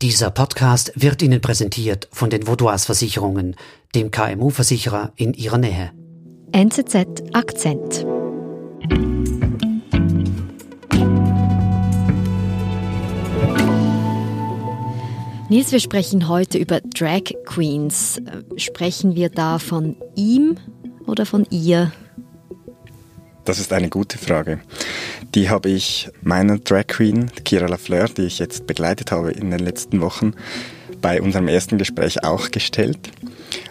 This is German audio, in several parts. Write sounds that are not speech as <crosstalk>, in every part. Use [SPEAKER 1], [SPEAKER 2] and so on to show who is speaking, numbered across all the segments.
[SPEAKER 1] Dieser Podcast wird Ihnen präsentiert von den Vaudois Versicherungen, dem KMU-Versicherer in Ihrer Nähe.
[SPEAKER 2] NZZ Akzent. Nils, wir sprechen heute über Drag Queens. Sprechen wir da von ihm oder von ihr?
[SPEAKER 3] Das ist eine gute Frage. Die habe ich meiner Drag Queen, Kira Lafleur, die ich jetzt begleitet habe in den letzten Wochen, bei unserem ersten Gespräch auch gestellt.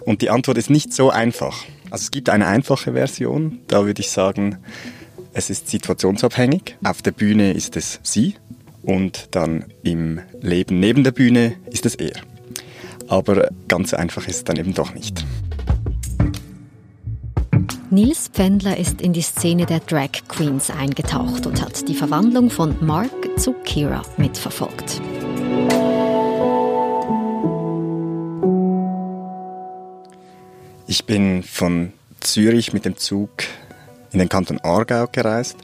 [SPEAKER 3] Und die Antwort ist nicht so einfach. Also es gibt eine einfache Version, da würde ich sagen, es ist situationsabhängig. Auf der Bühne ist es sie und dann im Leben neben der Bühne ist es er. Aber ganz einfach ist es dann eben doch nicht.
[SPEAKER 2] Nils Pfändler ist in die Szene der Drag Queens eingetaucht und hat die Verwandlung von Mark zu Kira mitverfolgt.
[SPEAKER 3] Ich bin von Zürich mit dem Zug in den Kanton Aargau gereist,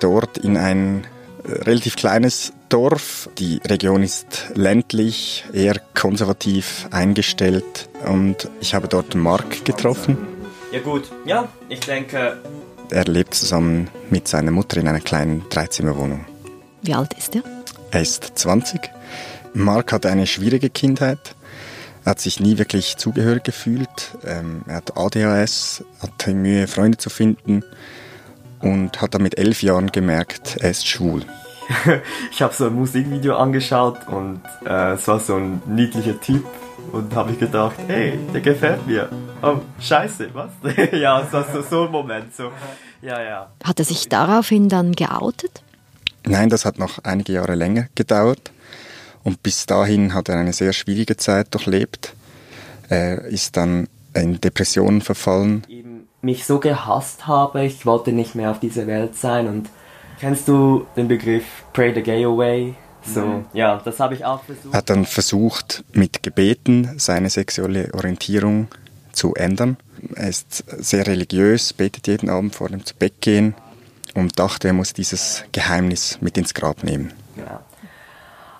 [SPEAKER 3] dort in ein relativ kleines Dorf. Die Region ist ländlich, eher konservativ eingestellt und ich habe dort Mark getroffen.
[SPEAKER 4] Ja gut, ja, ich denke...
[SPEAKER 3] Er lebt zusammen mit seiner Mutter in einer kleinen Dreizimmerwohnung.
[SPEAKER 2] Wie alt ist er?
[SPEAKER 3] Er ist 20. Mark hatte eine schwierige Kindheit. Er hat sich nie wirklich zugehörig gefühlt. Ähm, er hat ADHS, hatte Mühe, Freunde zu finden und hat dann mit elf Jahren gemerkt, er ist schwul. <laughs>
[SPEAKER 4] ich habe so ein Musikvideo angeschaut und äh, es war so ein niedlicher Typ und habe ich gedacht, hey, der gefällt mir. Oh, scheiße, was? <laughs> ja, es war so, so ein Moment. So. Ja, ja.
[SPEAKER 2] Hat er sich daraufhin dann geoutet?
[SPEAKER 3] Nein, das hat noch einige Jahre länger gedauert. Und bis dahin hat er eine sehr schwierige Zeit durchlebt. Er ist dann in Depressionen verfallen.
[SPEAKER 4] Ich mich so gehasst habe, ich wollte nicht mehr auf dieser Welt sein. Und kennst du den Begriff Pray the Gay Away? So, mhm. ja, das habe ich auch versucht.
[SPEAKER 3] Er hat dann versucht, mit Gebeten seine sexuelle Orientierung zu ändern. Er ist sehr religiös, betet jeden Abend vor dem zu Bett gehen und dachte, er muss dieses Geheimnis mit ins Grab nehmen. Ja.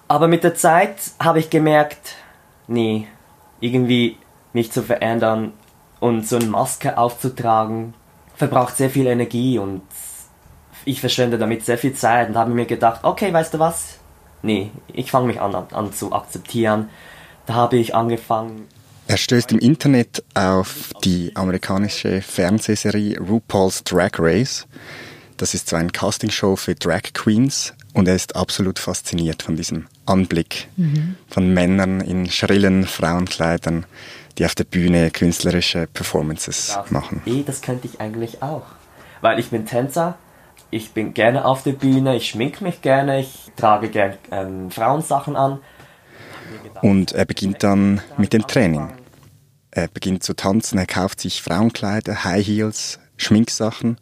[SPEAKER 4] Aber mit der Zeit habe ich gemerkt, nee, irgendwie mich zu verändern und so eine Maske aufzutragen, verbraucht sehr viel Energie und ich verschwende damit sehr viel Zeit und habe mir gedacht, okay, weißt du was? Nee, ich fange mich an, an zu akzeptieren. Da habe ich angefangen.
[SPEAKER 3] Er stößt im Internet auf die amerikanische Fernsehserie RuPaul's Drag Race. Das ist so eine Castingshow für Drag Queens und er ist absolut fasziniert von diesem Anblick mhm. von Männern in schrillen Frauenkleidern, die auf der Bühne künstlerische Performances
[SPEAKER 4] das,
[SPEAKER 3] machen.
[SPEAKER 4] Eh, das könnte ich eigentlich auch. Weil ich bin Tänzer, ich bin gerne auf der Bühne, ich schmink mich gerne, ich trage gerne ähm, Frauensachen an.
[SPEAKER 3] Und er beginnt dann mit dem Training. Er beginnt zu tanzen, er kauft sich Frauenkleider, High Heels, Schminksachen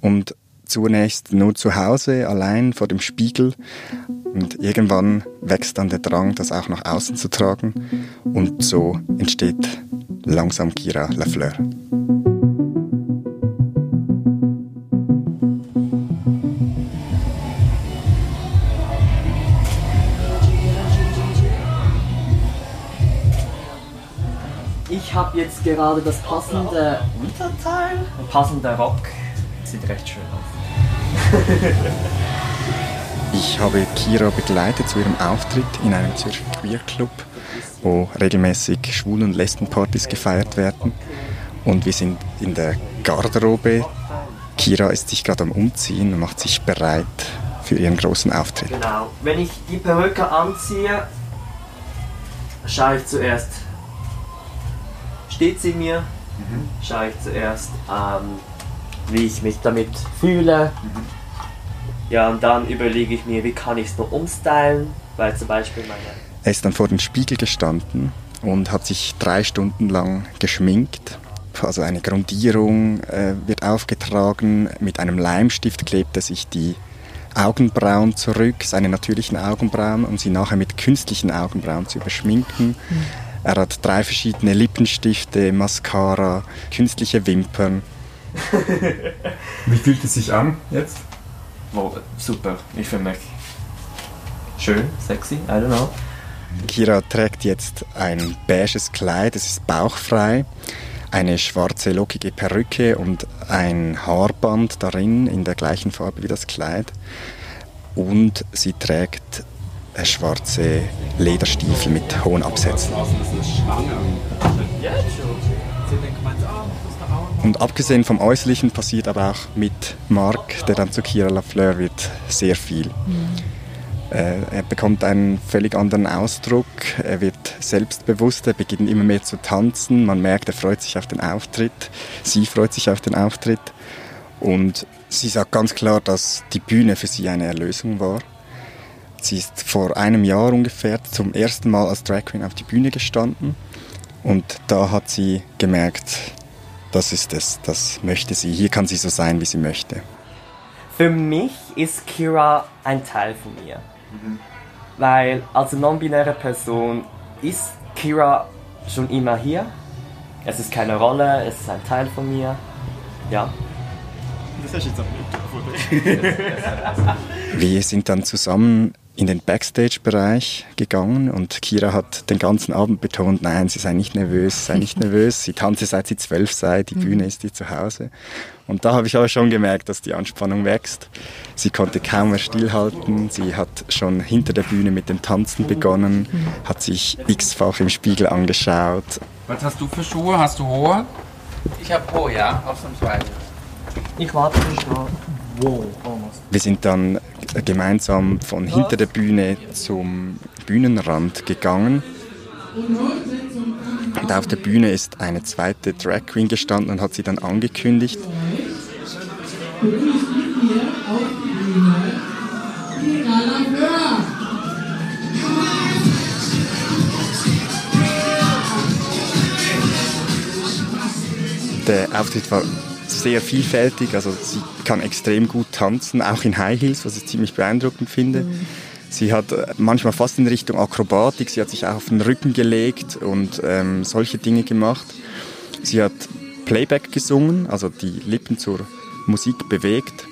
[SPEAKER 3] und zunächst nur zu Hause, allein vor dem Spiegel. Und irgendwann wächst dann der Drang, das auch nach außen zu tragen. Und so entsteht langsam Kira Lafleur.
[SPEAKER 4] Jetzt gerade das passende Unterteil, passender Rock. Sieht recht schön aus.
[SPEAKER 3] ich habe Kira begleitet zu ihrem Auftritt in einem Zürcher Queer Club, wo regelmäßig Schwul- und Lesbenpartys gefeiert werden. Und wir sind in der Garderobe. Kira ist sich gerade am Umziehen und macht sich bereit für ihren großen Auftritt.
[SPEAKER 4] Genau. Wenn ich die Perücke anziehe, schaue ich zuerst, steht sie mir, mhm. schaue ich zuerst, ähm, wie ich mich damit fühle. Mhm. Ja, und dann überlege ich mir, wie kann ich es noch umstylen, weil zum Beispiel meine...
[SPEAKER 3] Er ist dann vor dem Spiegel gestanden und hat sich drei Stunden lang geschminkt. Also eine Grundierung äh, wird aufgetragen, mit einem Leimstift klebt er sich die Augenbrauen zurück, seine natürlichen Augenbrauen, um sie nachher mit künstlichen Augenbrauen zu überschminken. Mhm. Er hat drei verschiedene Lippenstifte, Mascara, künstliche Wimpern. <laughs>
[SPEAKER 5] Wie fühlt es sich an jetzt?
[SPEAKER 4] Wow, super. Ich fühle mich schön, sexy, I don't know.
[SPEAKER 3] Kira trägt jetzt ein beiges Kleid, es ist bauchfrei, eine schwarze lockige Perücke und ein Haarband darin in der gleichen Farbe wie das Kleid. Und sie trägt schwarze Lederstiefel mit hohen Absätzen. Und abgesehen vom Äußerlichen passiert aber auch mit Marc, der dann zu Kira Lafleur wird, sehr viel. Mhm. Äh, er bekommt einen völlig anderen Ausdruck, er wird selbstbewusster, beginnt immer mehr zu tanzen, man merkt, er freut sich auf den Auftritt, sie freut sich auf den Auftritt und sie sagt ganz klar, dass die Bühne für sie eine Erlösung war. Sie ist vor einem Jahr ungefähr zum ersten Mal als Drag Queen auf die Bühne gestanden und da hat sie gemerkt, das ist es, das möchte sie, hier kann sie so sein, wie sie möchte.
[SPEAKER 4] Für mich ist Kira ein Teil von mir. Mhm. Weil als non-binäre Person ist Kira schon immer hier. Es ist keine Rolle, es ist ein Teil von mir. Ja.
[SPEAKER 3] Das hast du jetzt auch nicht Wir sind dann zusammen in den Backstage-Bereich gegangen und Kira hat den ganzen Abend betont, nein, sie sei nicht nervös, sei nicht <laughs> nervös, sie tanze seit sie zwölf sei, die mhm. Bühne ist ihr Zuhause. Und da habe ich aber schon gemerkt, dass die Anspannung wächst. Sie konnte kaum mehr stillhalten, sie hat schon hinter der Bühne mit dem Tanzen begonnen, mhm. hat sich x-fach im Spiegel angeschaut.
[SPEAKER 6] Was hast du für Schuhe? Hast du hohe? Ich habe hohe, ja, ausnahmsweise.
[SPEAKER 4] Ich warte nicht da.
[SPEAKER 3] Wow, Wir sind dann gemeinsam von hinter der Bühne zum Bühnenrand gegangen. Und auf der Bühne ist eine zweite Drag Queen gestanden und hat sie dann angekündigt. Der Auftritt war sehr vielfältig. Also sie kann extrem gut tanzen, auch in High Heels, was ich ziemlich beeindruckend finde. Mhm. Sie hat äh, manchmal fast in Richtung Akrobatik, sie hat sich auch auf den Rücken gelegt und ähm, solche Dinge gemacht. Sie hat Playback gesungen, also die Lippen zur Musik bewegt.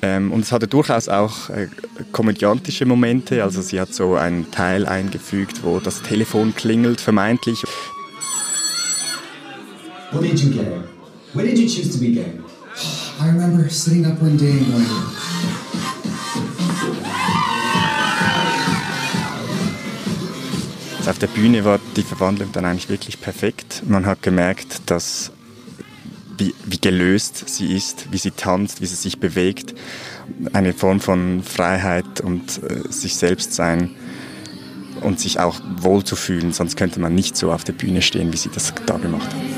[SPEAKER 3] Ähm, und es hatte durchaus auch äh, komödiantische Momente, also sie hat so einen Teil eingefügt, wo das Telefon klingelt, vermeintlich. What did you get? When did you choose to be gay? <sighs> I remember sitting up one day and going, Auf der Bühne war die Verwandlung dann eigentlich wirklich perfekt. Man hat gemerkt, dass wie, wie gelöst sie ist, wie sie tanzt, wie sie sich bewegt. Eine Form von Freiheit und äh, sich selbst sein und sich auch wohlzufühlen. Sonst könnte man nicht so auf der Bühne stehen, wie sie das da gemacht hat.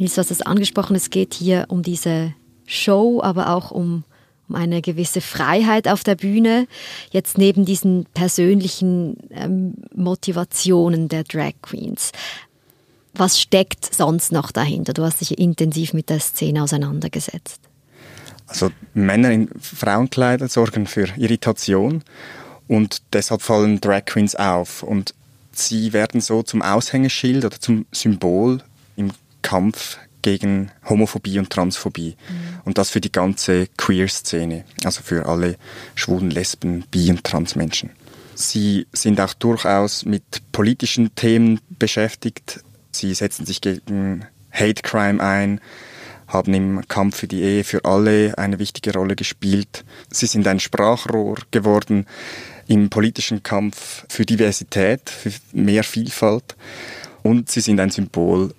[SPEAKER 2] Nils, du hast es angesprochen, es geht hier um diese Show, aber auch um, um eine gewisse Freiheit auf der Bühne. Jetzt neben diesen persönlichen ähm, Motivationen der Drag Queens. Was steckt sonst noch dahinter? Du hast dich intensiv mit der Szene auseinandergesetzt.
[SPEAKER 3] Also Männer in Frauenkleidern sorgen für Irritation und deshalb fallen Drag Queens auf und sie werden so zum Aushängeschild oder zum Symbol im Kampf gegen Homophobie und Transphobie. Mhm. Und das für die ganze Queer-Szene, also für alle schwulen, Lesben, Bi- und Transmenschen. Sie sind auch durchaus mit politischen Themen beschäftigt. Sie setzen sich gegen Hate Crime ein, haben im Kampf für die Ehe für alle eine wichtige Rolle gespielt. Sie sind ein Sprachrohr geworden im politischen Kampf für Diversität, für mehr Vielfalt. Und sie sind ein Symbol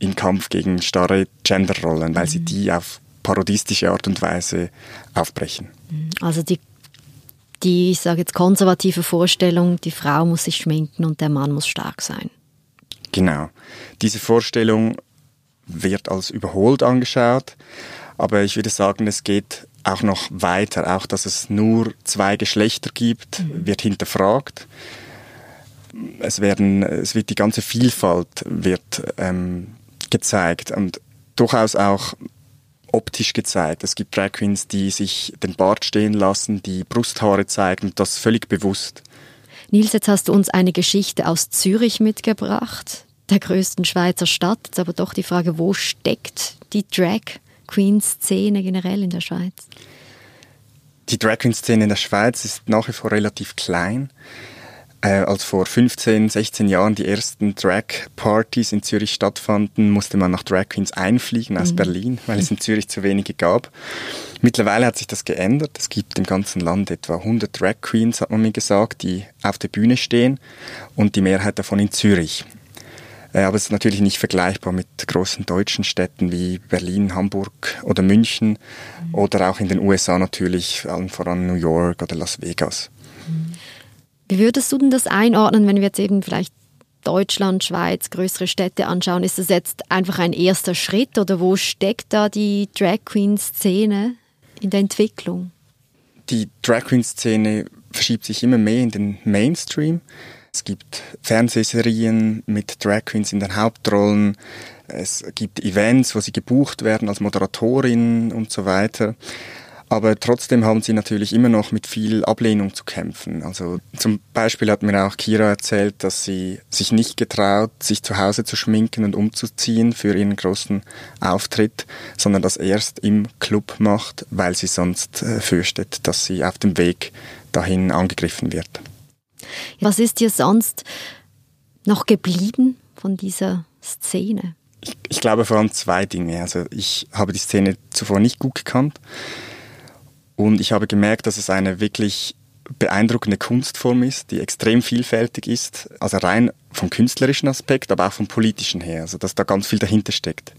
[SPEAKER 3] im Kampf gegen starre Genderrollen, weil sie mhm. die auf parodistische Art und Weise aufbrechen.
[SPEAKER 2] Mhm. Also die die, ich sage jetzt, konservative Vorstellung, die Frau muss sich schminken und der Mann muss stark sein.
[SPEAKER 3] Genau. Diese Vorstellung wird als überholt angeschaut, aber ich würde sagen, es geht auch noch weiter. Auch, dass es nur zwei Geschlechter gibt, mhm. wird hinterfragt. Es, werden, es wird die ganze Vielfalt wird, ähm, gezeigt und durchaus auch optisch gezeigt. Es gibt Drag Queens, die sich den Bart stehen lassen, die Brusthaare zeigen, das völlig bewusst.
[SPEAKER 2] Nils, jetzt hast du uns eine Geschichte aus Zürich mitgebracht, der größten Schweizer Stadt. Jetzt aber doch die Frage, wo steckt die Drag Queen-Szene generell in der Schweiz?
[SPEAKER 3] Die Drag Queen-Szene in der Schweiz ist nach wie vor relativ klein äh, als vor 15, 16 Jahren die ersten Drag-Partys in Zürich stattfanden, musste man nach Drag Queens einfliegen aus mhm. Berlin, weil es in Zürich zu wenige gab. Mittlerweile hat sich das geändert. Es gibt im ganzen Land etwa 100 Drag Queens, hat man mir gesagt, die auf der Bühne stehen und die Mehrheit davon in Zürich. Äh, aber es ist natürlich nicht vergleichbar mit großen deutschen Städten wie Berlin, Hamburg oder München mhm. oder auch in den USA natürlich, allen voran New York oder Las Vegas.
[SPEAKER 2] Wie würdest du denn das einordnen, wenn wir jetzt eben vielleicht Deutschland, Schweiz, größere Städte anschauen? Ist das jetzt einfach ein erster Schritt oder wo steckt da die Drag Queen-Szene in der Entwicklung?
[SPEAKER 3] Die Drag Queen-Szene verschiebt sich immer mehr in den Mainstream. Es gibt Fernsehserien mit Drag Queens in den Hauptrollen. Es gibt Events, wo sie gebucht werden als Moderatorin und so weiter. Aber trotzdem haben sie natürlich immer noch mit viel Ablehnung zu kämpfen. Also zum Beispiel hat mir auch Kira erzählt, dass sie sich nicht getraut, sich zu Hause zu schminken und umzuziehen für ihren großen Auftritt, sondern das erst im Club macht, weil sie sonst äh, fürchtet, dass sie auf dem Weg dahin angegriffen wird.
[SPEAKER 2] Was ist dir sonst noch geblieben von dieser Szene?
[SPEAKER 3] Ich, ich glaube vor allem zwei Dinge. Also ich habe die Szene zuvor nicht gut gekannt. Und ich habe gemerkt, dass es eine wirklich beeindruckende Kunstform ist, die extrem vielfältig ist, also rein vom künstlerischen Aspekt, aber auch vom politischen her, also dass da ganz viel dahinter steckt.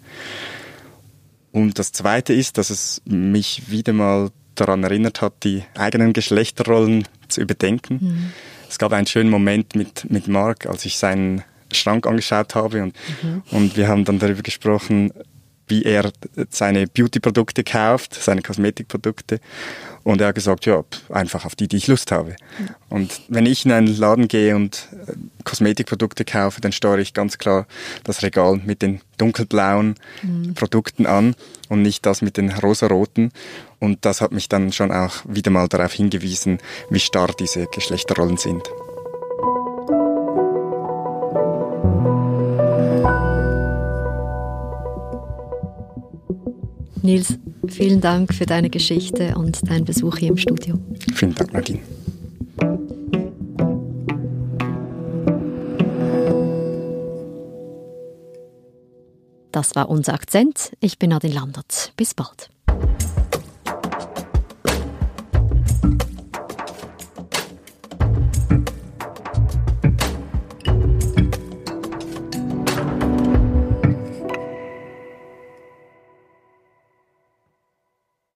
[SPEAKER 3] Und das Zweite ist, dass es mich wieder mal daran erinnert hat, die eigenen Geschlechterrollen zu überdenken. Mhm. Es gab einen schönen Moment mit, mit Mark, als ich seinen Schrank angeschaut habe und, mhm. und wir haben dann darüber gesprochen, wie er seine Beauty-Produkte kauft, seine Kosmetikprodukte. Und er hat gesagt, ja, einfach auf die, die ich Lust habe. Und wenn ich in einen Laden gehe und äh, Kosmetikprodukte kaufe, dann steuere ich ganz klar das Regal mit den dunkelblauen mhm. Produkten an und nicht das mit den rosaroten. Und das hat mich dann schon auch wieder mal darauf hingewiesen, wie starr diese Geschlechterrollen sind.
[SPEAKER 2] Nils, vielen Dank für deine Geschichte und deinen Besuch hier im Studio.
[SPEAKER 3] Vielen Dank, Nadine.
[SPEAKER 2] Das war unser Akzent. Ich bin Nadine Landert. Bis bald.